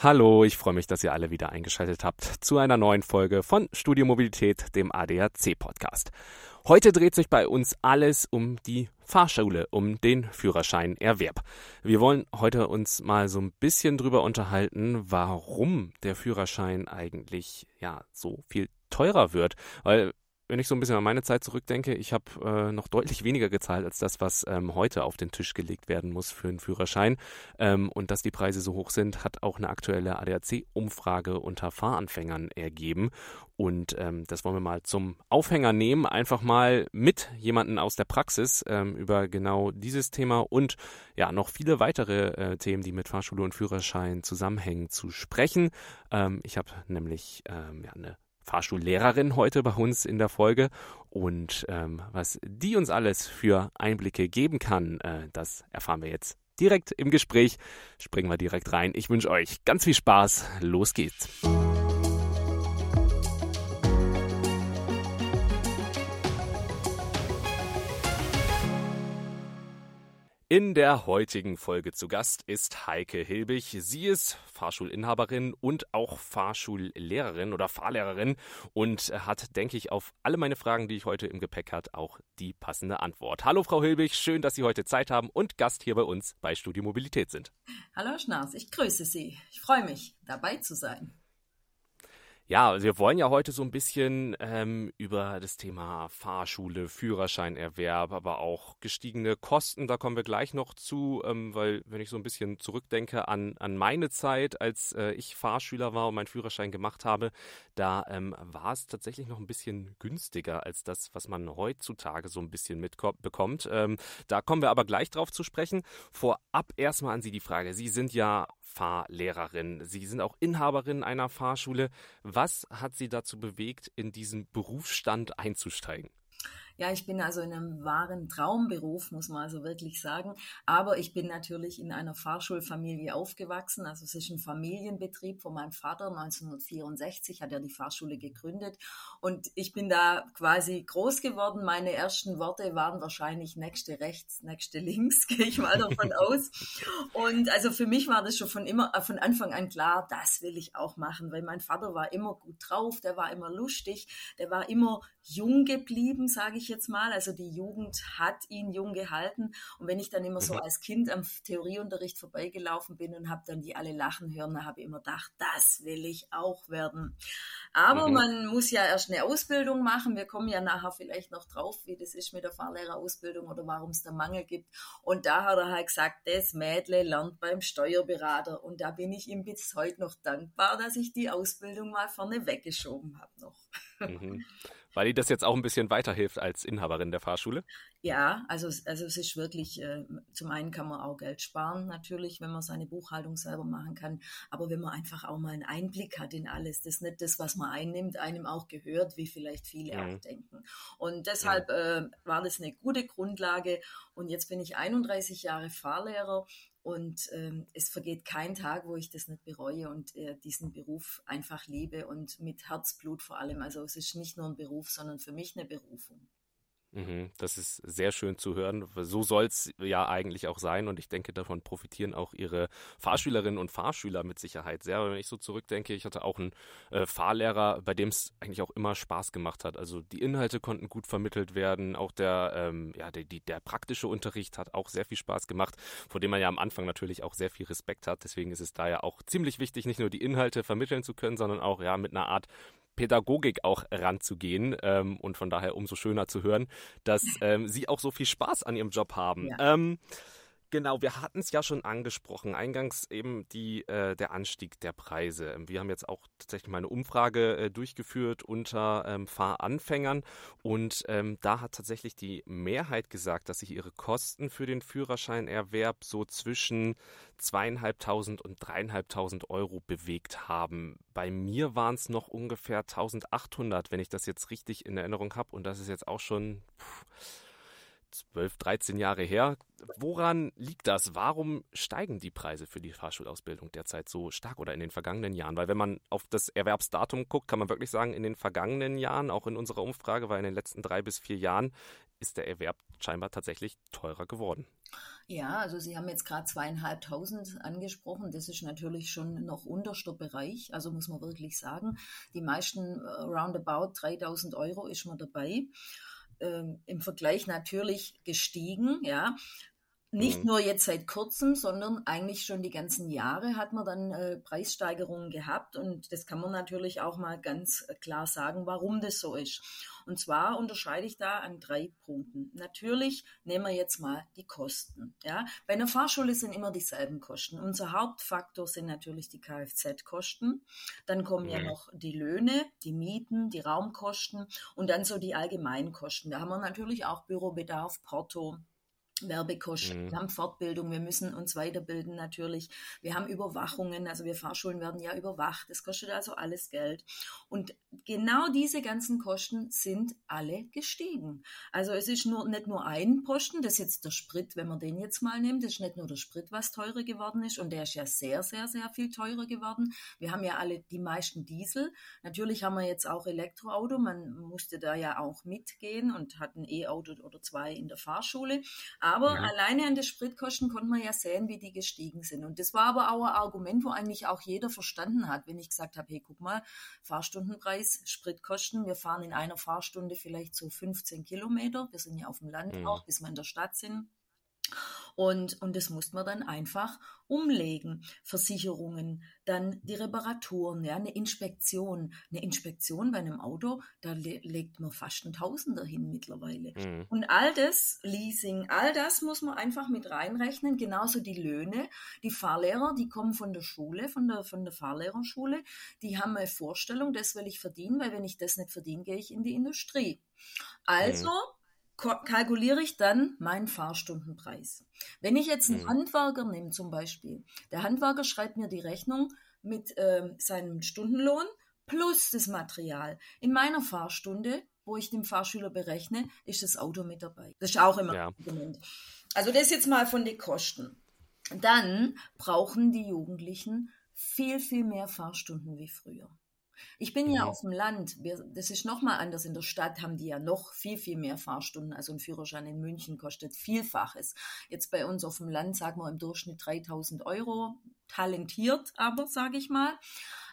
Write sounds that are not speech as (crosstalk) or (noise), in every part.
Hallo, ich freue mich, dass ihr alle wieder eingeschaltet habt zu einer neuen Folge von Studio Mobilität, dem ADAC Podcast. Heute dreht sich bei uns alles um die Fahrschule, um den Führerscheinerwerb. Wir wollen heute uns mal so ein bisschen drüber unterhalten, warum der Führerschein eigentlich ja so viel teurer wird, weil wenn ich so ein bisschen an meine Zeit zurückdenke, ich habe äh, noch deutlich weniger gezahlt als das, was ähm, heute auf den Tisch gelegt werden muss für einen Führerschein. Ähm, und dass die Preise so hoch sind, hat auch eine aktuelle ADAC-Umfrage unter Fahranfängern ergeben. Und ähm, das wollen wir mal zum Aufhänger nehmen, einfach mal mit jemanden aus der Praxis ähm, über genau dieses Thema und ja noch viele weitere äh, Themen, die mit Fahrschule und Führerschein zusammenhängen, zu sprechen. Ähm, ich habe nämlich ähm, ja, eine Fahrschullehrerin heute bei uns in der Folge. Und ähm, was die uns alles für Einblicke geben kann, äh, das erfahren wir jetzt direkt im Gespräch. Springen wir direkt rein. Ich wünsche euch ganz viel Spaß. Los geht's. In der heutigen Folge zu Gast ist Heike Hilbig. Sie ist Fahrschulinhaberin und auch Fahrschullehrerin oder Fahrlehrerin und hat, denke ich, auf alle meine Fragen, die ich heute im Gepäck hat, auch die passende Antwort. Hallo Frau Hilbig, schön, dass Sie heute Zeit haben und Gast hier bei uns bei Studio Mobilität sind. Hallo Schnaas, ich grüße Sie. Ich freue mich, dabei zu sein. Ja, wir wollen ja heute so ein bisschen ähm, über das Thema Fahrschule, Führerscheinerwerb, aber auch gestiegene Kosten, da kommen wir gleich noch zu, ähm, weil wenn ich so ein bisschen zurückdenke an, an meine Zeit, als äh, ich Fahrschüler war und meinen Führerschein gemacht habe, da ähm, war es tatsächlich noch ein bisschen günstiger als das, was man heutzutage so ein bisschen mitbekommt. Ähm, da kommen wir aber gleich drauf zu sprechen. Vorab erstmal an Sie die Frage. Sie sind ja Fahrlehrerin. Sie sind auch Inhaberin einer Fahrschule. Hat Sie dazu bewegt, in diesen Berufsstand einzusteigen? Ja, ich bin also in einem wahren Traumberuf, muss man also wirklich sagen. Aber ich bin natürlich in einer Fahrschulfamilie aufgewachsen. Also es ist ein Familienbetrieb von meinem Vater. 1964 hat er die Fahrschule gegründet. Und ich bin da quasi groß geworden. Meine ersten Worte waren wahrscheinlich nächste rechts, nächste links, (laughs) gehe ich mal davon (laughs) aus. Und also für mich war das schon von immer, äh, von Anfang an klar, das will ich auch machen, weil mein Vater war immer gut drauf, der war immer lustig, der war immer jung geblieben, sage ich jetzt mal. Also die Jugend hat ihn jung gehalten. Und wenn ich dann immer so mhm. als Kind am Theorieunterricht vorbeigelaufen bin und habe dann die alle lachen hören, dann habe ich immer gedacht, das will ich auch werden. Aber mhm. man muss ja erst eine Ausbildung machen. Wir kommen ja nachher vielleicht noch drauf, wie das ist mit der Fahrlehrerausbildung oder warum es da Mangel gibt. Und da hat er halt gesagt, das Mädle lernt beim Steuerberater. Und da bin ich ihm bis heute noch dankbar, dass ich die Ausbildung mal vorne weggeschoben habe noch. Mhm. (laughs) Weil die das jetzt auch ein bisschen weiterhilft als Inhaberin der Fahrschule? Ja, also, also es ist wirklich, äh, zum einen kann man auch Geld sparen natürlich, wenn man seine Buchhaltung selber machen kann, aber wenn man einfach auch mal einen Einblick hat in alles, das ist nicht das, was man einnimmt, einem auch gehört, wie vielleicht viele mhm. auch denken. Und deshalb ja. äh, war das eine gute Grundlage und jetzt bin ich 31 Jahre Fahrlehrer und ähm, es vergeht kein Tag, wo ich das nicht bereue und äh, diesen Beruf einfach liebe und mit Herzblut vor allem. Also es ist nicht nur ein Beruf, sondern für mich eine Berufung. Mhm, das ist sehr schön zu hören. So soll es ja eigentlich auch sein und ich denke, davon profitieren auch Ihre Fahrschülerinnen und Fahrschüler mit Sicherheit sehr. Wenn ich so zurückdenke, ich hatte auch einen äh, Fahrlehrer, bei dem es eigentlich auch immer Spaß gemacht hat. Also die Inhalte konnten gut vermittelt werden, auch der, ähm, ja, der, die, der praktische Unterricht hat auch sehr viel Spaß gemacht, vor dem man ja am Anfang natürlich auch sehr viel Respekt hat. Deswegen ist es da ja auch ziemlich wichtig, nicht nur die Inhalte vermitteln zu können, sondern auch ja mit einer Art Pädagogik auch ranzugehen ähm, und von daher umso schöner zu hören, dass ähm, Sie auch so viel Spaß an Ihrem Job haben. Ja. Ähm, Genau, wir hatten es ja schon angesprochen. Eingangs eben die, äh, der Anstieg der Preise. Wir haben jetzt auch tatsächlich mal eine Umfrage äh, durchgeführt unter ähm, Fahranfängern und ähm, da hat tatsächlich die Mehrheit gesagt, dass sich ihre Kosten für den Führerscheinerwerb so zwischen zweieinhalbtausend und dreieinhalbtausend Euro bewegt haben. Bei mir waren es noch ungefähr 1800, wenn ich das jetzt richtig in Erinnerung habe und das ist jetzt auch schon... Pff, 12, 13 Jahre her. Woran liegt das? Warum steigen die Preise für die Fahrschulausbildung derzeit so stark oder in den vergangenen Jahren? Weil wenn man auf das Erwerbsdatum guckt, kann man wirklich sagen, in den vergangenen Jahren, auch in unserer Umfrage, weil in den letzten drei bis vier Jahren ist der Erwerb scheinbar tatsächlich teurer geworden. Ja, also Sie haben jetzt gerade zweieinhalbtausend angesprochen. Das ist natürlich schon noch unterster Bereich. Also muss man wirklich sagen, die meisten äh, roundabout 3000 Euro ist man dabei. Ähm, Im Vergleich natürlich gestiegen, ja. Nicht mhm. nur jetzt seit kurzem, sondern eigentlich schon die ganzen Jahre hat man dann äh, Preissteigerungen gehabt und das kann man natürlich auch mal ganz klar sagen, warum das so ist. Und zwar unterscheide ich da an drei Punkten. Natürlich nehmen wir jetzt mal die Kosten. Ja, bei einer Fahrschule sind immer dieselben Kosten. Unser Hauptfaktor sind natürlich die Kfz-Kosten. Dann kommen mhm. ja noch die Löhne, die Mieten, die Raumkosten und dann so die allgemeinen Kosten. Da haben wir natürlich auch Bürobedarf, Porto, Werbekosten, mhm. wir haben Fortbildung, wir müssen uns weiterbilden natürlich, wir haben Überwachungen, also wir Fahrschulen werden ja überwacht, das kostet also alles Geld. Und genau diese ganzen Kosten sind alle gestiegen. Also es ist nur, nicht nur ein Posten, das ist jetzt der Sprit, wenn man den jetzt mal nimmt, das ist nicht nur der Sprit, was teurer geworden ist und der ist ja sehr, sehr, sehr viel teurer geworden. Wir haben ja alle die meisten Diesel. Natürlich haben wir jetzt auch Elektroauto, man musste da ja auch mitgehen und hat ein E-Auto oder zwei in der Fahrschule. Aber ja. alleine an den Spritkosten konnte man ja sehen, wie die gestiegen sind. Und das war aber auch ein Argument, wo eigentlich auch jeder verstanden hat, wenn ich gesagt habe, hey, guck mal, Fahrstundenpreis, Spritkosten, wir fahren in einer Fahrstunde vielleicht so 15 Kilometer. Wir sind ja auf dem Land mhm. auch, bis wir in der Stadt sind. Und, und das muss man dann einfach umlegen. Versicherungen, dann die Reparaturen, ja, eine Inspektion. Eine Inspektion bei einem Auto, da le legt man fast ein Tausender hin mittlerweile. Mhm. Und all das, Leasing, all das muss man einfach mit reinrechnen. Genauso die Löhne. Die Fahrlehrer, die kommen von der Schule, von der, von der Fahrlehrerschule, die haben eine Vorstellung, das will ich verdienen, weil wenn ich das nicht verdiene, gehe ich in die Industrie. Also, mhm kalkuliere ich dann meinen Fahrstundenpreis. Wenn ich jetzt einen mhm. Handwerker nehme zum Beispiel, der Handwerker schreibt mir die Rechnung mit äh, seinem Stundenlohn plus das Material. In meiner Fahrstunde, wo ich den Fahrschüler berechne, ist das Auto mit dabei. Das ist auch immer ja. Argument. Also das jetzt mal von den Kosten. Dann brauchen die Jugendlichen viel, viel mehr Fahrstunden wie früher. Ich bin ja mhm. auf dem Land. Wir, das ist nochmal anders. In der Stadt haben die ja noch viel, viel mehr Fahrstunden. Also ein Führerschein in München kostet Vielfaches. Jetzt bei uns auf dem Land sagen wir im Durchschnitt 3000 Euro. Talentiert aber, sage ich mal.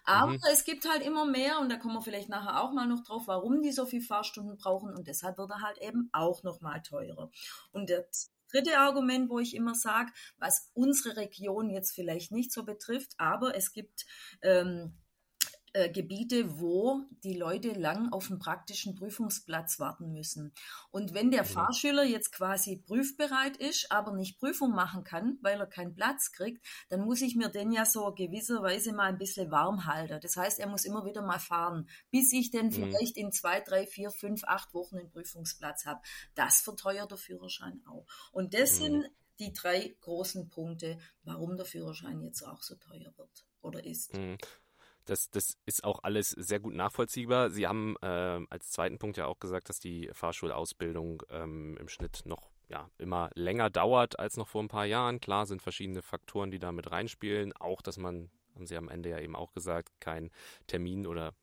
Aber mhm. es gibt halt immer mehr und da kommen wir vielleicht nachher auch mal noch drauf, warum die so viel Fahrstunden brauchen und deshalb wird er halt eben auch noch mal teurer. Und das dritte Argument, wo ich immer sage, was unsere Region jetzt vielleicht nicht so betrifft, aber es gibt ähm, äh, Gebiete, wo die Leute lang auf einen praktischen Prüfungsplatz warten müssen. Und wenn der mhm. Fahrschüler jetzt quasi prüfbereit ist, aber nicht Prüfung machen kann, weil er keinen Platz kriegt, dann muss ich mir den ja so gewisserweise mal ein bisschen warm halten. Das heißt, er muss immer wieder mal fahren, bis ich denn mhm. vielleicht in zwei, drei, vier, fünf, acht Wochen einen Prüfungsplatz habe. Das verteuert der Führerschein auch. Und das mhm. sind die drei großen Punkte, warum der Führerschein jetzt auch so teuer wird oder ist. Das, das ist auch alles sehr gut nachvollziehbar. Sie haben äh, als zweiten Punkt ja auch gesagt, dass die Fahrschulausbildung ähm, im Schnitt noch ja, immer länger dauert als noch vor ein paar Jahren. Klar sind verschiedene Faktoren, die da mit reinspielen. Auch, dass man, haben Sie am Ende ja eben auch gesagt, keinen Termin oder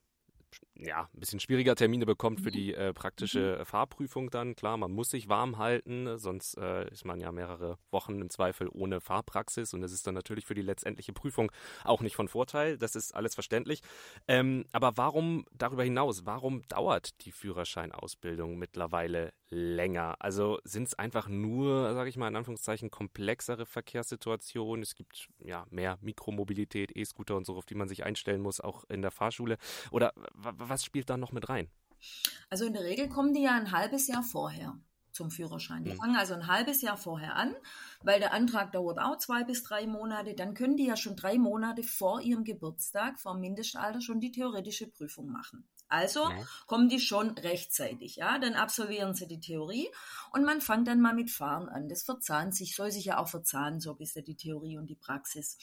ja, ein bisschen schwieriger Termine bekommt für mhm. die äh, praktische mhm. Fahrprüfung dann. Klar, man muss sich warm halten, sonst äh, ist man ja mehrere Wochen im Zweifel ohne Fahrpraxis und das ist dann natürlich für die letztendliche Prüfung auch nicht von Vorteil. Das ist alles verständlich. Ähm, aber warum darüber hinaus, warum dauert die Führerscheinausbildung mittlerweile länger? Also sind es einfach nur, sage ich mal in Anführungszeichen, komplexere Verkehrssituationen? Es gibt ja mehr Mikromobilität, E-Scooter und so, auf die man sich einstellen muss, auch in der Fahrschule. Oder was spielt da noch mit rein? Also in der Regel kommen die ja ein halbes Jahr vorher zum Führerschein. Die mhm. fangen also ein halbes Jahr vorher an, weil der Antrag dauert auch zwei bis drei Monate. Dann können die ja schon drei Monate vor ihrem Geburtstag, vor Mindestalter, schon die theoretische Prüfung machen. Also ja. kommen die schon rechtzeitig, ja. Dann absolvieren sie die Theorie und man fängt dann mal mit Fahren an. Das verzahnt sich, soll sich ja auch verzahnen, so ein bisschen die Theorie und die Praxis.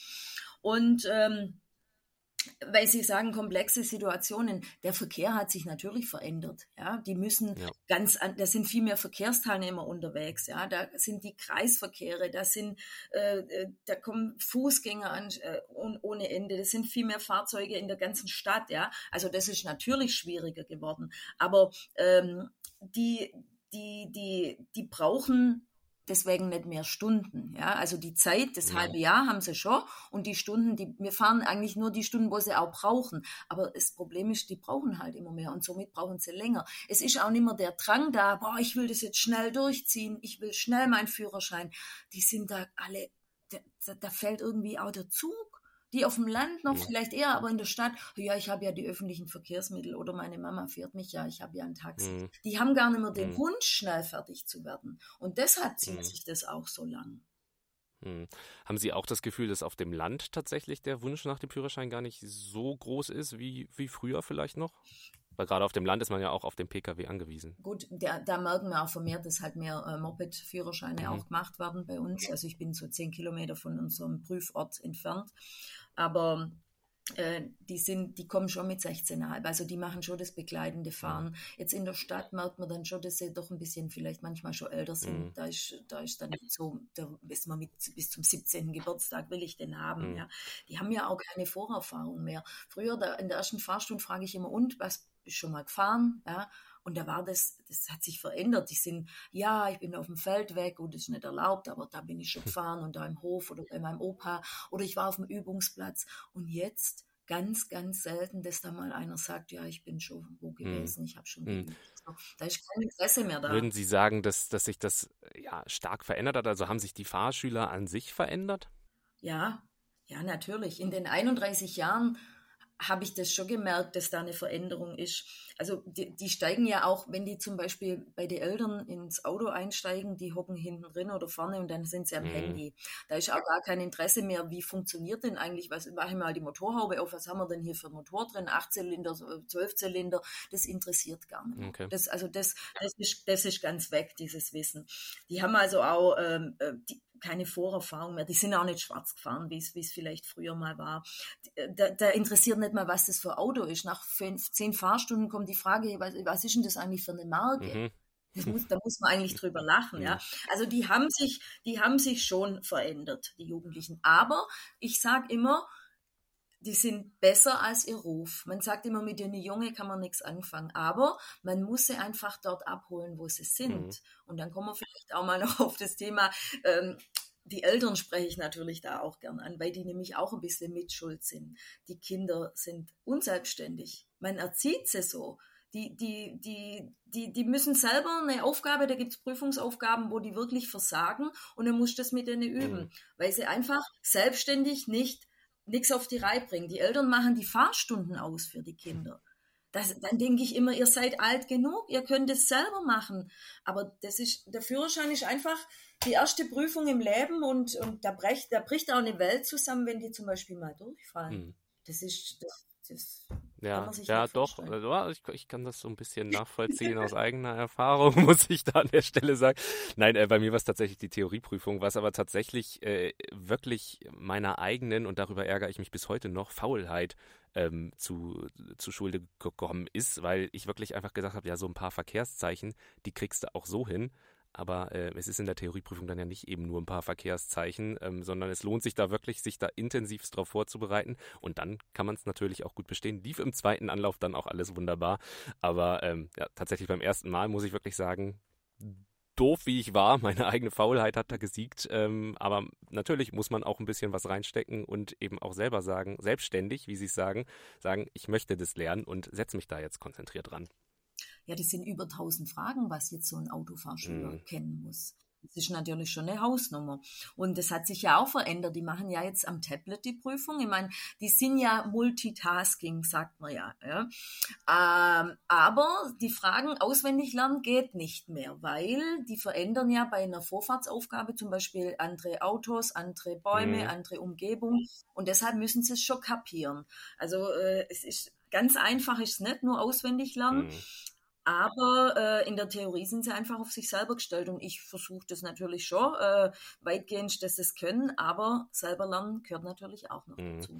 Und ähm, weil Sie sagen, komplexe Situationen. Der Verkehr hat sich natürlich verändert. Ja, die müssen ja. ganz, an, da sind viel mehr Verkehrsteilnehmer unterwegs. Ja, da sind die Kreisverkehre, da sind, äh, äh da kommen Fußgänger an äh, ohne Ende. Das sind viel mehr Fahrzeuge in der ganzen Stadt. Ja, also das ist natürlich schwieriger geworden. Aber ähm, die, die, die, die brauchen deswegen nicht mehr Stunden. Ja, also die Zeit, das ja. halbe Jahr haben sie schon und die Stunden, die wir fahren eigentlich nur die Stunden, wo sie auch brauchen. Aber das Problem ist, die brauchen halt immer mehr und somit brauchen sie länger. Es ist auch nicht mehr der Drang da, boah, ich will das jetzt schnell durchziehen, ich will schnell meinen Führerschein. Die sind da alle, da, da fällt irgendwie auch der Zug die auf dem Land noch vielleicht eher, aber in der Stadt, ja, ich habe ja die öffentlichen Verkehrsmittel oder meine Mama fährt mich ja, ich habe ja ein Taxi. Mhm. Die haben gar nicht mehr den mhm. Wunsch, schnell fertig zu werden. Und deshalb zieht mhm. sich das auch so lang. Mhm. Haben Sie auch das Gefühl, dass auf dem Land tatsächlich der Wunsch nach dem Führerschein gar nicht so groß ist wie, wie früher vielleicht noch? Weil gerade auf dem Land ist man ja auch auf den Pkw angewiesen. Gut, der, da merken wir auch vermehrt, dass halt mehr äh, Moped-Führerscheine mhm. auch gemacht werden bei uns. Also ich bin so zehn Kilometer von unserem Prüfort entfernt aber äh, die sind, die kommen schon mit 16,5. Also die machen schon das begleitende Fahren. Jetzt in der Stadt merkt man dann schon, dass sie doch ein bisschen vielleicht manchmal schon älter sind. Mhm. Da ist, da ist dann nicht so, da ist man mit bis zum 17. Geburtstag will ich den haben. Mhm. Ja. Die haben ja auch keine Vorerfahrung mehr. Früher da, in der ersten Fahrstunde frage ich immer, und was bist du schon mal gefahren? Ja. Und da war das, das hat sich verändert. Die sind, ja, ich bin auf dem Feld weg und das ist nicht erlaubt, aber da bin ich schon gefahren und da im Hof oder bei meinem Opa oder ich war auf dem Übungsplatz. Und jetzt ganz, ganz selten, dass da mal einer sagt, ja, ich bin schon wo hm. gewesen, ich habe schon hm. Da ist kein Interesse mehr da. Würden Sie sagen, dass, dass sich das ja, stark verändert hat? Also haben sich die Fahrschüler an sich verändert? Ja, ja, natürlich. In den 31 Jahren habe ich das schon gemerkt, dass da eine Veränderung ist. Also die, die, steigen ja auch, wenn die zum Beispiel bei den Eltern ins Auto einsteigen, die hocken hinten drin oder vorne und dann sind sie am mhm. Handy. Da ist auch gar kein Interesse mehr, wie funktioniert denn eigentlich, was mache ich mal die Motorhaube auf, was haben wir denn hier für Motor drin, 8 Zylinder, 12 Zylinder, das interessiert gar nicht. Okay. Das, also das, das, ist, das ist ganz weg, dieses Wissen. Die haben also auch, ähm, äh, die, keine Vorerfahrung mehr. Die sind auch nicht schwarz gefahren, wie es, wie es vielleicht früher mal war. Da, da interessiert nicht mal, was das für ein Auto ist. Nach fünf, zehn Fahrstunden kommt die Frage, was, was ist denn das eigentlich für eine Marke? Mhm. Muss, da muss man eigentlich drüber lachen, ja. Also die haben sich, die haben sich schon verändert, die Jugendlichen. Aber ich sage immer, die sind besser als ihr Ruf. Man sagt immer, mit den Jungen kann man nichts anfangen, aber man muss sie einfach dort abholen, wo sie sind. Mhm. Und dann kommen wir vielleicht auch mal noch auf das Thema, ähm, die Eltern spreche ich natürlich da auch gern an, weil die nämlich auch ein bisschen mitschuld sind. Die Kinder sind unselbstständig. Man erzieht sie so. Die, die, die, die, die müssen selber eine Aufgabe, da gibt es Prüfungsaufgaben, wo die wirklich versagen und dann musst du das mit denen üben, mhm. weil sie einfach selbstständig nicht nichts auf die Reihe bringen. Die Eltern machen die Fahrstunden aus für die Kinder. Das, dann denke ich immer, ihr seid alt genug, ihr könnt es selber machen. Aber das ist, der Führerschein ist einfach die erste Prüfung im Leben und, und da, bricht, da bricht auch eine Welt zusammen, wenn die zum Beispiel mal durchfallen. Hm. Das ist, das, das ja, ja, doch. Also, ich, ich, kann das so ein bisschen (laughs) nachvollziehen aus eigener Erfahrung, (laughs) muss ich da an der Stelle sagen. Nein, äh, bei mir war es tatsächlich die Theorieprüfung, was aber tatsächlich äh, wirklich meiner eigenen, und darüber ärgere ich mich bis heute noch, Faulheit ähm, zu, zu Schulde gekommen ist, weil ich wirklich einfach gesagt habe, ja, so ein paar Verkehrszeichen, die kriegst du auch so hin. Aber äh, es ist in der Theorieprüfung dann ja nicht eben nur ein paar Verkehrszeichen, ähm, sondern es lohnt sich da wirklich, sich da intensivst darauf vorzubereiten. Und dann kann man es natürlich auch gut bestehen. Lief im zweiten Anlauf dann auch alles wunderbar. Aber ähm, ja, tatsächlich beim ersten Mal muss ich wirklich sagen, doof wie ich war, (laughs) meine eigene Faulheit hat da gesiegt. Ähm, aber natürlich muss man auch ein bisschen was reinstecken und eben auch selber sagen, selbstständig, wie Sie es sagen, sagen, ich möchte das lernen und setze mich da jetzt konzentriert dran. Ja, das sind über 1000 Fragen, was jetzt so ein Autofahrschüler mhm. kennen muss. Das ist natürlich schon eine Hausnummer. Und das hat sich ja auch verändert. Die machen ja jetzt am Tablet die Prüfung. Ich meine, die sind ja Multitasking, sagt man ja. ja. Ähm, aber die Fragen auswendig lernen geht nicht mehr, weil die verändern ja bei einer Vorfahrtsaufgabe zum Beispiel andere Autos, andere Bäume, mhm. andere Umgebung. Und deshalb müssen sie es schon kapieren. Also äh, es ist ganz einfach ist es nicht, nur auswendig lernen. Mhm. Aber äh, in der Theorie sind sie einfach auf sich selber gestellt und ich versuche das natürlich schon äh, weitgehend, dass sie es können, aber selber lernen gehört natürlich auch noch mhm. dazu.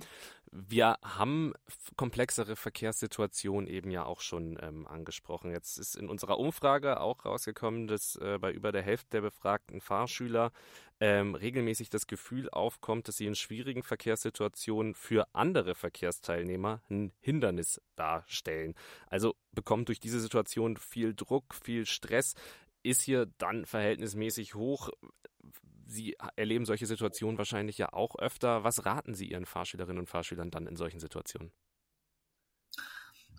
Wir haben komplexere Verkehrssituationen eben ja auch schon ähm, angesprochen. Jetzt ist in unserer Umfrage auch rausgekommen, dass äh, bei über der Hälfte der befragten Fahrschüler ähm, regelmäßig das Gefühl aufkommt, dass sie in schwierigen Verkehrssituationen für andere Verkehrsteilnehmer ein Hindernis darstellen. Also bekommt durch diese Situation viel Druck, viel Stress. ist hier dann verhältnismäßig hoch. Sie erleben solche Situationen wahrscheinlich ja auch öfter. Was raten Sie Ihren Fahrschülerinnen und Fahrschülern dann in solchen Situationen?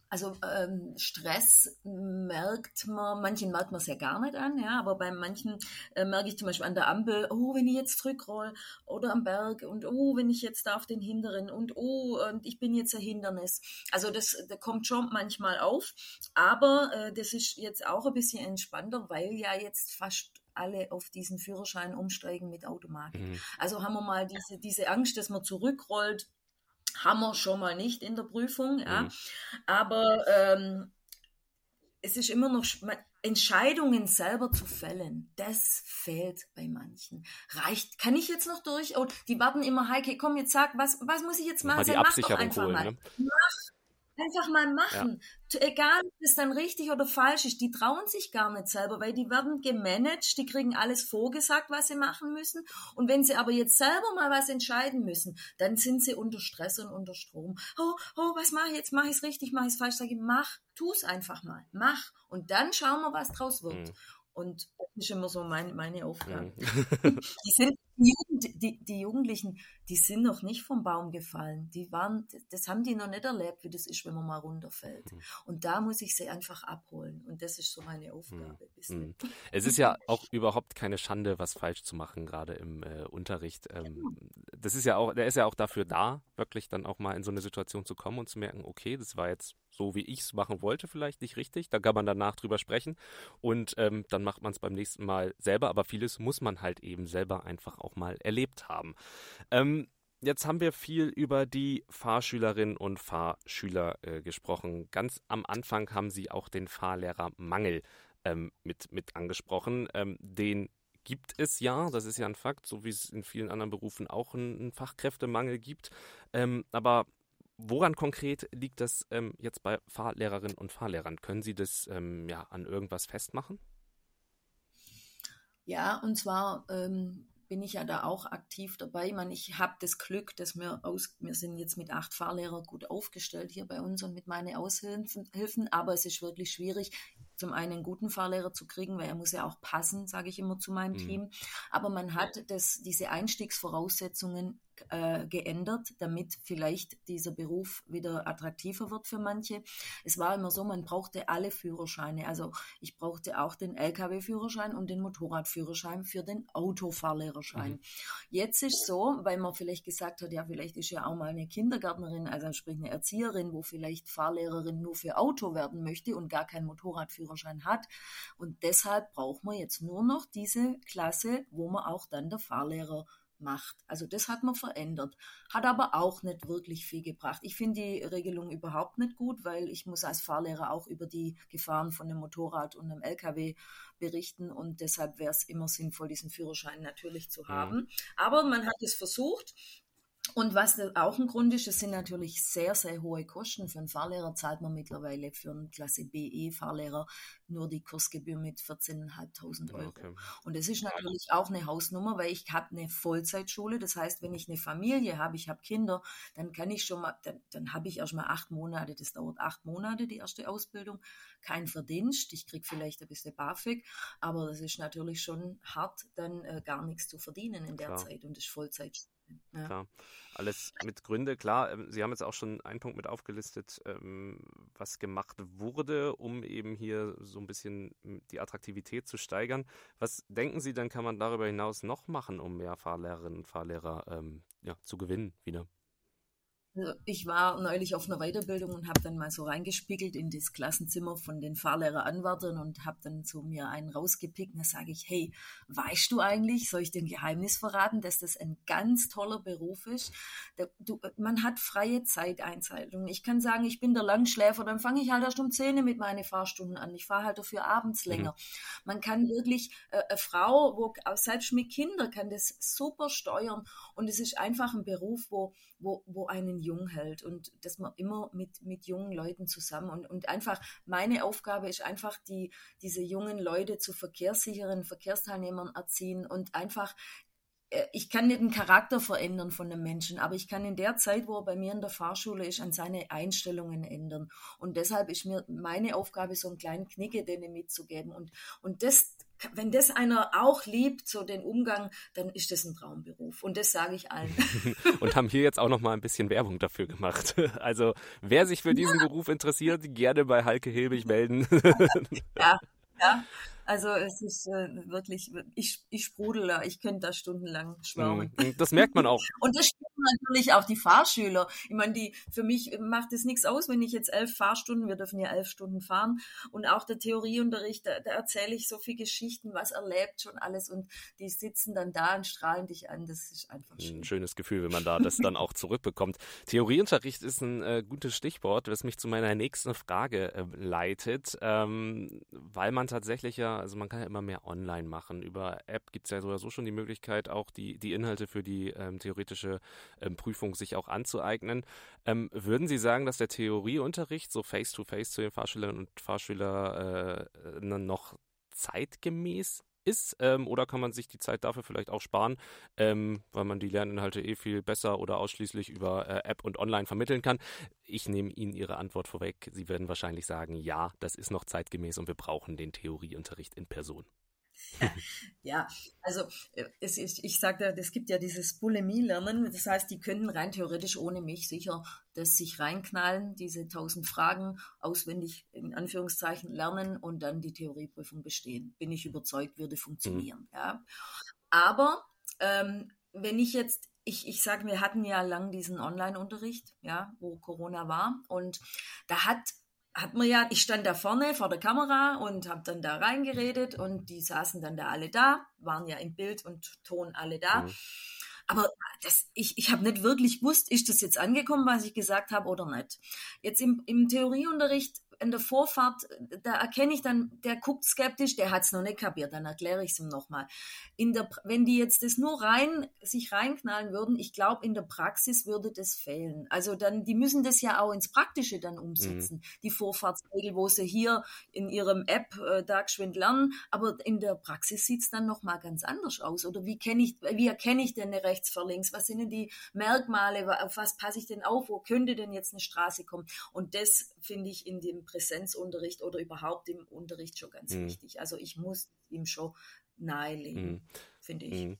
Also ähm, Stress merkt man, manchen merkt man es ja gar nicht an, ja, aber bei manchen äh, merke ich zum Beispiel an der Ampel, oh, wenn ich jetzt zurückroll oder am Berg und oh, wenn ich jetzt da auf den Hinteren und oh, und ich bin jetzt ein Hindernis. Also das, das kommt schon manchmal auf, aber äh, das ist jetzt auch ein bisschen entspannter, weil ja jetzt fast alle auf diesen Führerschein umsteigen mit Automatik. Mhm. Also haben wir mal diese, diese Angst, dass man zurückrollt haben wir schon mal nicht in der Prüfung. Ja. Mhm. Aber ähm, es ist immer noch, Entscheidungen selber zu fällen, das fehlt bei manchen. Reicht, kann ich jetzt noch durch? Oh, die warten immer, Heike, komm, jetzt sag, was, was muss ich jetzt machen? Mal die Absicherung mach doch einfach holen, mal. Ne? Mach Einfach mal machen. Ja. Egal, ob es dann richtig oder falsch ist. Die trauen sich gar nicht selber, weil die werden gemanagt, die kriegen alles vorgesagt, was sie machen müssen. Und wenn sie aber jetzt selber mal was entscheiden müssen, dann sind sie unter Stress und unter Strom. Oh, oh, was mache ich jetzt? Mache ich es richtig, mache ich es falsch? Sage ich, mach, tu es einfach mal. Mach. Und dann schauen wir, was draus wird. Mhm. Und das ist immer so mein, meine Aufgabe. Mhm. (laughs) die, sind, die, Jugend, die, die, Jugendlichen, die sind noch nicht vom Baum gefallen. Die waren, das haben die noch nicht erlebt, wie das ist, wenn man mal runterfällt. Mhm. Und da muss ich sie einfach abholen. Und das ist so meine Aufgabe. Mhm. Es ist ja auch überhaupt keine Schande, was falsch zu machen, gerade im äh, Unterricht. Ähm, das ist ja auch, der ist ja auch dafür da, wirklich dann auch mal in so eine Situation zu kommen und zu merken, okay, das war jetzt so wie ich es machen wollte, vielleicht nicht richtig. Da kann man danach drüber sprechen und ähm, dann macht man es beim nächsten Mal selber. Aber vieles muss man halt eben selber einfach auch mal erlebt haben. Ähm, Jetzt haben wir viel über die Fahrschülerinnen und Fahrschüler äh, gesprochen. Ganz am Anfang haben Sie auch den Fahrlehrermangel ähm, mit, mit angesprochen. Ähm, den gibt es ja, das ist ja ein Fakt, so wie es in vielen anderen Berufen auch einen Fachkräftemangel gibt. Ähm, aber Woran konkret liegt das ähm, jetzt bei Fahrlehrerinnen und Fahrlehrern? Können Sie das ähm, ja an irgendwas festmachen? Ja, und zwar ähm, bin ich ja da auch aktiv dabei. Ich, meine, ich habe das Glück, dass wir aus, wir sind jetzt mit acht Fahrlehrern gut aufgestellt hier bei uns und mit meinen Aushilfen, aber es ist wirklich schwierig, zum einen einen guten Fahrlehrer zu kriegen, weil er muss ja auch passen, sage ich immer zu meinem mhm. Team. Aber man hat das, diese Einstiegsvoraussetzungen äh, geändert, damit vielleicht dieser Beruf wieder attraktiver wird für manche. Es war immer so, man brauchte alle Führerscheine. Also ich brauchte auch den Lkw-Führerschein und den Motorradführerschein für den Autofahrlehrerschein. Mhm. Jetzt ist so, weil man vielleicht gesagt hat, ja, vielleicht ist ja auch mal eine Kindergärtnerin, also sprich eine Erzieherin, wo vielleicht Fahrlehrerin nur für Auto werden möchte und gar keinen Motorradführerschein hat. Und deshalb braucht man jetzt nur noch diese Klasse, wo man auch dann der Fahrlehrer macht. Also das hat man verändert, hat aber auch nicht wirklich viel gebracht. Ich finde die Regelung überhaupt nicht gut, weil ich muss als Fahrlehrer auch über die Gefahren von einem Motorrad und einem LKW berichten und deshalb wäre es immer sinnvoll, diesen Führerschein natürlich zu haben. Mhm. Aber man hat es versucht und was auch ein Grund ist, es sind natürlich sehr, sehr hohe Kosten. Für einen Fahrlehrer zahlt man mittlerweile für einen Klasse BE Fahrlehrer nur die Kursgebühr mit 14.500 Euro. Okay. Und das ist natürlich auch eine Hausnummer, weil ich habe eine Vollzeitschule. Das heißt, wenn ich eine Familie habe, ich habe Kinder, dann kann ich schon mal, dann, dann habe ich erst mal acht Monate. Das dauert acht Monate, die erste Ausbildung. Kein Verdienst. Ich kriege vielleicht ein bisschen BAföG, aber das ist natürlich schon hart, dann äh, gar nichts zu verdienen in der Klar. Zeit und das ist Vollzeit. Ja. Klar. Alles mit Gründe, klar. Ähm, Sie haben jetzt auch schon einen Punkt mit aufgelistet, ähm, was gemacht wurde, um eben hier so ein bisschen die Attraktivität zu steigern. Was denken Sie, dann kann man darüber hinaus noch machen, um mehr Fahrlehrerinnen und Fahrlehrer ähm, ja, zu gewinnen wieder? Also ich war neulich auf einer Weiterbildung und habe dann mal so reingespiegelt in das Klassenzimmer von den Fahrlehreranwärtern und habe dann so mir einen rausgepickt. Und da sage ich, hey, weißt du eigentlich, soll ich dir ein Geheimnis verraten, dass das ein ganz toller Beruf ist? Der, du, man hat freie Zeiteinteilung. Ich kann sagen, ich bin der Langschläfer, dann fange ich halt erst um 10 mit meinen Fahrstunden an. Ich fahre halt dafür abends mhm. länger. Mhm. Man kann wirklich, äh, eine Frau, wo selbst mit Kindern kann das super steuern und es ist einfach ein Beruf, wo, wo, wo einen jung hält und dass man immer mit, mit jungen Leuten zusammen und, und einfach meine Aufgabe ist einfach, die, diese jungen Leute zu verkehrssicheren Verkehrsteilnehmern erziehen und einfach äh, ich kann nicht den Charakter verändern von einem Menschen, aber ich kann in der Zeit, wo er bei mir in der Fahrschule ist, an seine Einstellungen ändern. Und deshalb ist mir meine Aufgabe, so einen kleinen Knicke denen mitzugeben. Und, und das wenn das einer auch liebt, so den Umgang, dann ist das ein Traumberuf. Und das sage ich allen. (laughs) und haben hier jetzt auch noch mal ein bisschen Werbung dafür gemacht. (laughs) Also wer sich für diesen ja. Beruf interessiert, gerne bei Heike Hilbig melden. ja, ja. (laughs) Also es ist äh, wirklich, ich, ich sprudel da, ich könnte da stundenlang schwärmen. Mhm. Das merkt man auch. (laughs) Und das stimmt natürlich auch die Fahrschüler. Ich meine, die, für mich macht es nichts aus, wenn ich jetzt elf Fahrstunden, wir dürfen ja elf Stunden fahren, und auch der Theorieunterricht, da, da erzähle ich so viele Geschichten, was erlebt schon alles, und die sitzen dann da und strahlen dich an. Das ist einfach schön. Ein schönes Gefühl, wenn man da das dann auch zurückbekommt. Theorieunterricht ist ein äh, gutes Stichwort, das mich zu meiner nächsten Frage äh, leitet, ähm, weil man tatsächlich ja, also man kann ja immer mehr online machen. Über App gibt es ja sowieso schon die Möglichkeit, auch die, die Inhalte für die ähm, theoretische ähm, Prüfung sich auch anzueignen. Ähm, würden Sie sagen, dass der Theorieunterricht so face-to-face -face zu den Fahrschülerinnen und Fahrschülern äh, noch zeitgemäß ist ähm, oder kann man sich die Zeit dafür vielleicht auch sparen, ähm, weil man die Lerninhalte eh viel besser oder ausschließlich über äh, App und online vermitteln kann. Ich nehme Ihnen Ihre Antwort vorweg. Sie werden wahrscheinlich sagen, ja, das ist noch zeitgemäß und wir brauchen den Theorieunterricht in Person. (laughs) ja, also äh, es ist, ich sage, es gibt ja dieses Bulimie-Lernen, das heißt, die können rein theoretisch ohne mich sicher das sich reinknallen, diese tausend Fragen auswendig in Anführungszeichen lernen und dann die Theorieprüfung bestehen. Bin ich überzeugt, würde funktionieren. Mhm. Ja. Aber ähm, wenn ich jetzt ich, ich sage, wir hatten ja lang diesen Online-Unterricht, ja, wo Corona war. Und da hat hat man ja, ich stand da vorne vor der Kamera und habe dann da reingeredet und die saßen dann da alle da, waren ja im Bild und Ton alle da. Mhm. Aber das, ich, ich habe nicht wirklich gewusst, ist das jetzt angekommen, was ich gesagt habe oder nicht. Jetzt im, im Theorieunterricht in der Vorfahrt, da erkenne ich dann, der guckt skeptisch, der hat es noch nicht kapiert, dann erkläre ich es ihm nochmal. wenn die jetzt das nur rein, sich reinknallen würden, ich glaube, in der Praxis würde das fehlen. Also dann, die müssen das ja auch ins Praktische dann umsetzen. Mhm. Die Vorfahrtsregel, wo sie hier in ihrem App äh, da geschwind lernen, aber in der Praxis sieht es dann nochmal ganz anders aus. Oder wie kenne ich, wie erkenne ich denn eine rechts vor links? Was sind denn die Merkmale? Auf was passe ich denn auf? Wo könnte denn jetzt eine Straße kommen? Und das finde ich in dem Präsenzunterricht oder überhaupt im Unterricht schon ganz mhm. wichtig. Also ich muss ihm schon nahelegen, mhm. finde ich. Mhm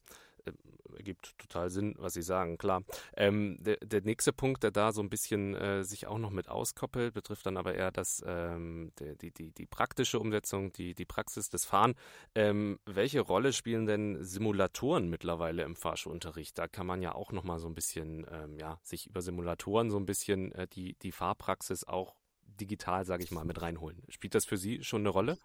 ergibt total Sinn, was Sie sagen, klar. Ähm, der, der, nächste Punkt, der da so ein bisschen äh, sich auch noch mit auskoppelt, betrifft dann aber eher das, ähm, die, die, die praktische Umsetzung, die, die Praxis des Fahren. Ähm, welche Rolle spielen denn Simulatoren mittlerweile im Fahrschulunterricht? Da kann man ja auch noch mal so ein bisschen, ähm, ja, sich über Simulatoren so ein bisschen äh, die, die Fahrpraxis auch digital, sage ich mal, mit reinholen. Spielt das für Sie schon eine Rolle?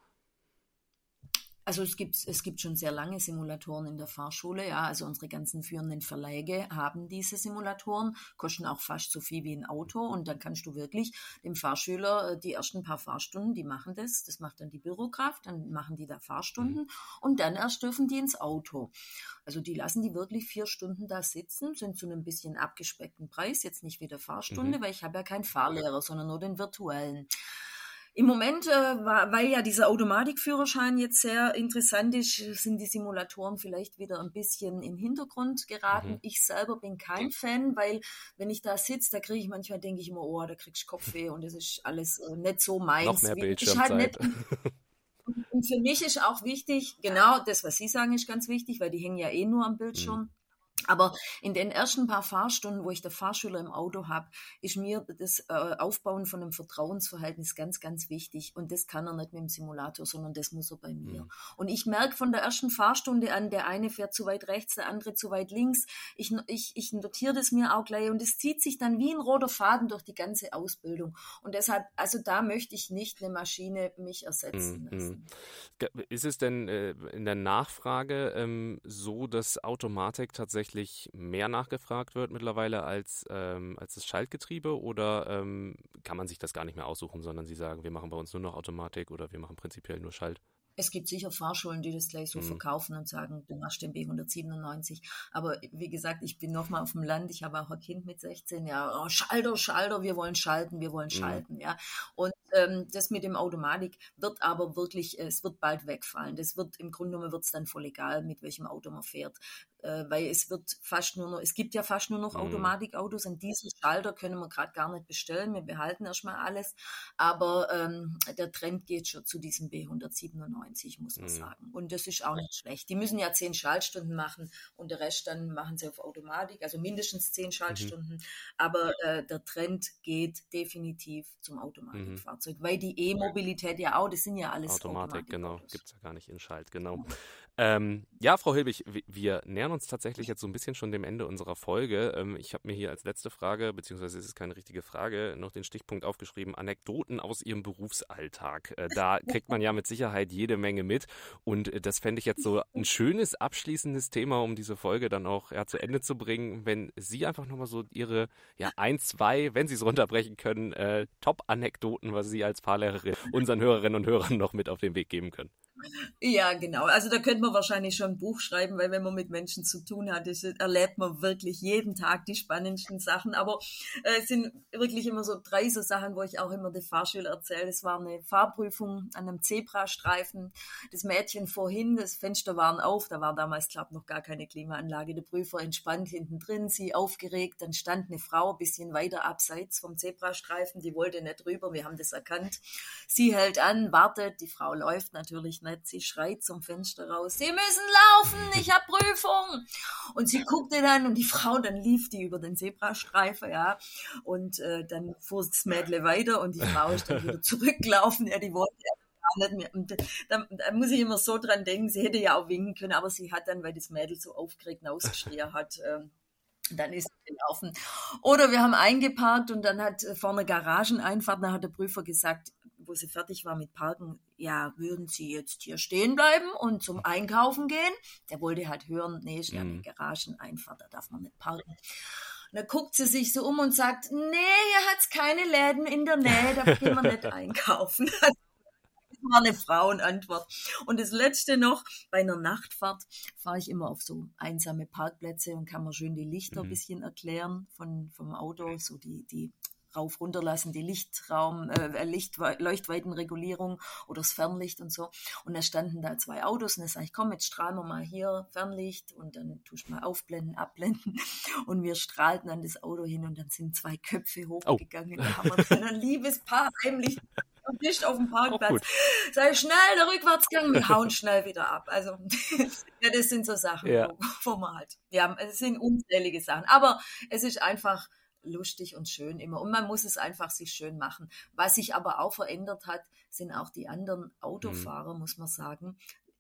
Also es gibt, es gibt schon sehr lange Simulatoren in der Fahrschule, ja. Also unsere ganzen führenden Verläge haben diese Simulatoren, kosten auch fast so viel wie ein Auto und dann kannst du wirklich dem Fahrschüler äh, die ersten paar Fahrstunden, die machen das, das macht dann die Bürokraft, dann machen die da Fahrstunden mhm. und dann erst dürfen die ins Auto. Also die lassen die wirklich vier Stunden da sitzen, sind zu einem bisschen abgespeckten Preis, jetzt nicht wie der Fahrstunde, mhm. weil ich habe ja keinen Fahrlehrer, sondern nur den virtuellen. Im Moment, äh, weil ja dieser Automatikführerschein jetzt sehr interessant ist, sind die Simulatoren vielleicht wieder ein bisschen in den Hintergrund geraten. Mhm. Ich selber bin kein Fan, weil wenn ich da sitze, da kriege ich manchmal, denke ich immer, oh, da kriegst du Kopfweh und das ist alles äh, nicht so meins. Noch mehr Bildschirmzeit. Halt (laughs) und für mich ist auch wichtig, genau das, was Sie sagen, ist ganz wichtig, weil die hängen ja eh nur am Bildschirm. Mhm. Aber in den ersten paar Fahrstunden, wo ich der Fahrschüler im Auto habe, ist mir das äh, Aufbauen von einem Vertrauensverhältnis ganz, ganz wichtig. Und das kann er nicht mit dem Simulator, sondern das muss er bei mir. Mhm. Und ich merke von der ersten Fahrstunde an, der eine fährt zu weit rechts, der andere zu weit links. Ich, ich, ich notiere das mir auch gleich und es zieht sich dann wie ein roter Faden durch die ganze Ausbildung. Und deshalb, also da möchte ich nicht eine Maschine mich ersetzen mhm. lassen. Ist es denn äh, in der Nachfrage ähm, so, dass Automatik tatsächlich tatsächlich mehr nachgefragt wird mittlerweile als, ähm, als das Schaltgetriebe oder ähm, kann man sich das gar nicht mehr aussuchen, sondern Sie sagen, wir machen bei uns nur noch Automatik oder wir machen prinzipiell nur Schalt? Es gibt sicher Fahrschulen, die das gleich so mhm. verkaufen und sagen, du machst den B197. Aber wie gesagt, ich bin noch mal auf dem Land. Ich habe auch ein Kind mit 16. Ja, oh, Schalter, Schalter, wir wollen schalten, wir wollen mhm. schalten. Mhm. Ja, und ähm, das mit dem Automatik wird aber wirklich, es wird bald wegfallen. Das wird im Grunde genommen wird es dann voll egal, mit welchem Auto man fährt äh, weil es wird fast nur noch, es gibt ja fast nur noch mhm. Automatikautos. Einen Dieselschalter können wir gerade gar nicht bestellen. Wir behalten erstmal alles. Aber ähm, der Trend geht schon zu diesem B197, muss man mhm. sagen. Und das ist auch nicht schlecht. Die müssen ja zehn Schaltstunden machen und der Rest dann machen sie auf Automatik, also mindestens zehn mhm. Schaltstunden. Mhm. Aber äh, der Trend geht definitiv zum Automatikfahrzeug, mhm. weil die E-Mobilität ja auch, das sind ja alles Automatik, genau, gibt es ja gar nicht in Schalt, genau. Ähm, ja, Frau Hilbig, wir nähern uns tatsächlich jetzt so ein bisschen schon dem Ende unserer Folge. Ähm, ich habe mir hier als letzte Frage, beziehungsweise ist es keine richtige Frage, noch den Stichpunkt aufgeschrieben, Anekdoten aus Ihrem Berufsalltag. Äh, da (laughs) kriegt man ja mit Sicherheit jede Menge mit und äh, das fände ich jetzt so ein schönes abschließendes Thema, um diese Folge dann auch ja, zu Ende zu bringen, wenn Sie einfach nochmal so Ihre ja, ein, zwei, wenn Sie es runterbrechen können, äh, Top-Anekdoten, was Sie als Fahrlehrerin unseren Hörerinnen und Hörern noch mit auf den Weg geben können. Ja, genau. Also da könnte man wahrscheinlich schon ein Buch schreiben, weil wenn man mit Menschen zu tun hat, ist, erlebt man wirklich jeden Tag die spannendsten Sachen. Aber äh, es sind wirklich immer so drei so Sachen, wo ich auch immer der Fahrschüler erzähle. Es war eine Fahrprüfung an einem Zebrastreifen. Das Mädchen vorhin, das Fenster waren auf, da war damals, glaube ich, noch gar keine Klimaanlage. Der Prüfer entspannt hinten drin, sie aufgeregt. Dann stand eine Frau ein bisschen weiter abseits vom Zebrastreifen, die wollte nicht rüber, wir haben das erkannt. Sie hält an, wartet, die Frau läuft natürlich nicht. Sie schreit zum Fenster raus, Sie müssen laufen, (laughs) ich habe Prüfung. Und sie guckte dann und die Frau, dann lief die über den Zebrastreifen, ja. Und äh, dann fuhr das Mädle weiter und die (laughs) Frau ist dann wieder zurückgelaufen, ja, die wollte ja nicht mehr. Und da, da, muss ich immer so dran denken, sie hätte ja auch winken können, aber sie hat dann, weil das Mädel so aufgeregt ausgeschrien hat, (laughs) äh, dann ist sie gelaufen. Oder wir haben eingeparkt und dann hat äh, vorne Garageneinfahrt, da hat der Prüfer gesagt, wo sie fertig war mit Parken, ja, würden Sie jetzt hier stehen bleiben und zum Einkaufen gehen? Der wollte halt hören, nee, ist ja eine. Garageneinfahrt, da darf man nicht parken. Und dann guckt sie sich so um und sagt, nee, hier hat's keine Läden in der Nähe, da gehen wir nicht (laughs) einkaufen. (laughs) Das war eine Frauenantwort. Und das letzte noch, bei einer Nachtfahrt fahre ich immer auf so einsame Parkplätze und kann mir schön die Lichter mhm. ein bisschen erklären von, vom Auto, so die, die rauf runterlassen, die Lichtraum, äh, Licht, Leuchtweitenregulierung oder das Fernlicht und so. Und da standen da zwei Autos und da sage ich, komm, jetzt strahlen wir mal hier Fernlicht und dann tust mal aufblenden, abblenden. (laughs) Und wir strahlten an das Auto hin und dann sind zwei Köpfe hochgegangen. Oh. Da haben wir dann ein liebes Paar heimlich dicht auf dem Parkplatz. Sei schnell der Rückwärtsgang, wir hauen schnell wieder ab. Also, (laughs) ja, das sind so Sachen, ja. wo, wo man halt, ja, es sind unzählige Sachen. Aber es ist einfach, lustig und schön immer. Und man muss es einfach sich schön machen. Was sich aber auch verändert hat, sind auch die anderen Autofahrer, mhm. muss man sagen.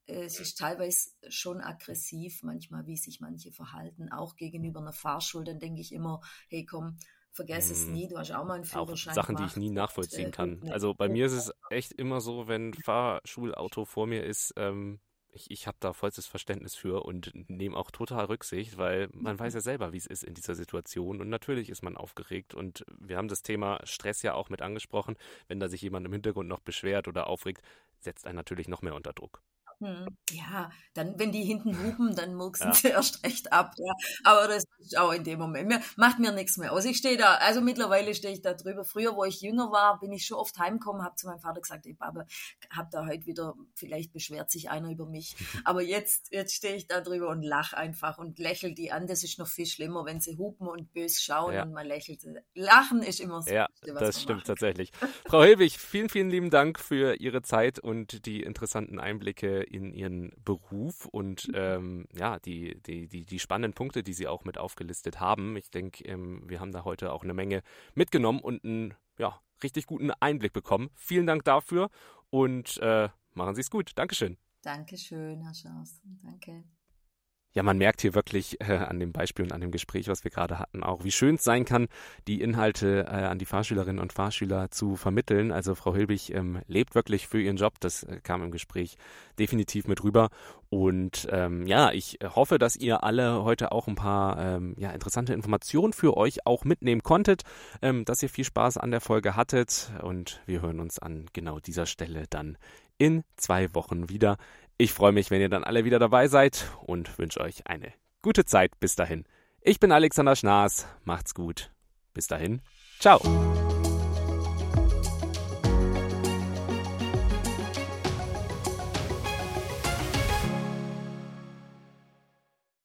Es ist teilweise schon aggressiv, manchmal, wie sich manche verhalten, auch gegenüber einer Fahrschule. Dann denke ich immer, hey komm, vergesse es mhm. nie, du hast auch mal einen Führerschein. Auch Sachen, gemacht. die ich nie nachvollziehen äh, kann. Also bei mir ist es echt immer so, wenn ein Fahrschulauto vor mir ist, ähm, ich, ich habe da vollstes Verständnis für und nehme auch total Rücksicht, weil man weiß ja selber, wie es ist in dieser Situation und natürlich ist man aufgeregt und wir haben das Thema Stress ja auch mit angesprochen. Wenn da sich jemand im Hintergrund noch beschwert oder aufregt, setzt einen natürlich noch mehr unter Druck. Hm. Ja, dann, wenn die hinten (laughs) hupen, dann murksen ja. sie (laughs) erst recht ab. Ja. Aber das ist auch in dem Moment. Mir, macht mir nichts mehr aus. Ich stehe da, also mittlerweile stehe ich da drüber. Früher, wo ich jünger war, bin ich schon oft heimgekommen, habe zu meinem Vater gesagt, ey Papa, hab da heute wieder, vielleicht beschwert sich einer über mich. (laughs) Aber jetzt, jetzt stehe ich da drüber und lache einfach und lächle die an. Das ist noch viel schlimmer, wenn sie hupen und bös schauen ja. und man lächelt. Lachen ist immer so. Ja, Beste, das stimmt tatsächlich. Frau Hilbig, vielen, vielen lieben Dank für Ihre Zeit und die interessanten Einblicke in ihren Beruf und mhm. ähm, ja, die, die, die, die spannenden Punkte, die Sie auch mit aufgelistet haben. Ich denke, ähm, wir haben da heute auch eine Menge mitgenommen und einen ja, richtig guten Einblick bekommen. Vielen Dank dafür und äh, machen Sie es gut. Dankeschön. Dankeschön, Herr Schaus. Danke. Ja, man merkt hier wirklich äh, an dem Beispiel und an dem Gespräch, was wir gerade hatten, auch, wie schön es sein kann, die Inhalte äh, an die Fahrschülerinnen und Fahrschüler zu vermitteln. Also Frau Hilbig ähm, lebt wirklich für ihren Job. Das äh, kam im Gespräch definitiv mit rüber. Und ähm, ja, ich hoffe, dass ihr alle heute auch ein paar ähm, ja, interessante Informationen für euch auch mitnehmen konntet, ähm, dass ihr viel Spaß an der Folge hattet. Und wir hören uns an genau dieser Stelle dann in zwei Wochen wieder. Ich freue mich, wenn ihr dann alle wieder dabei seid und wünsche euch eine gute Zeit bis dahin. Ich bin Alexander Schnaas, macht's gut. Bis dahin, ciao.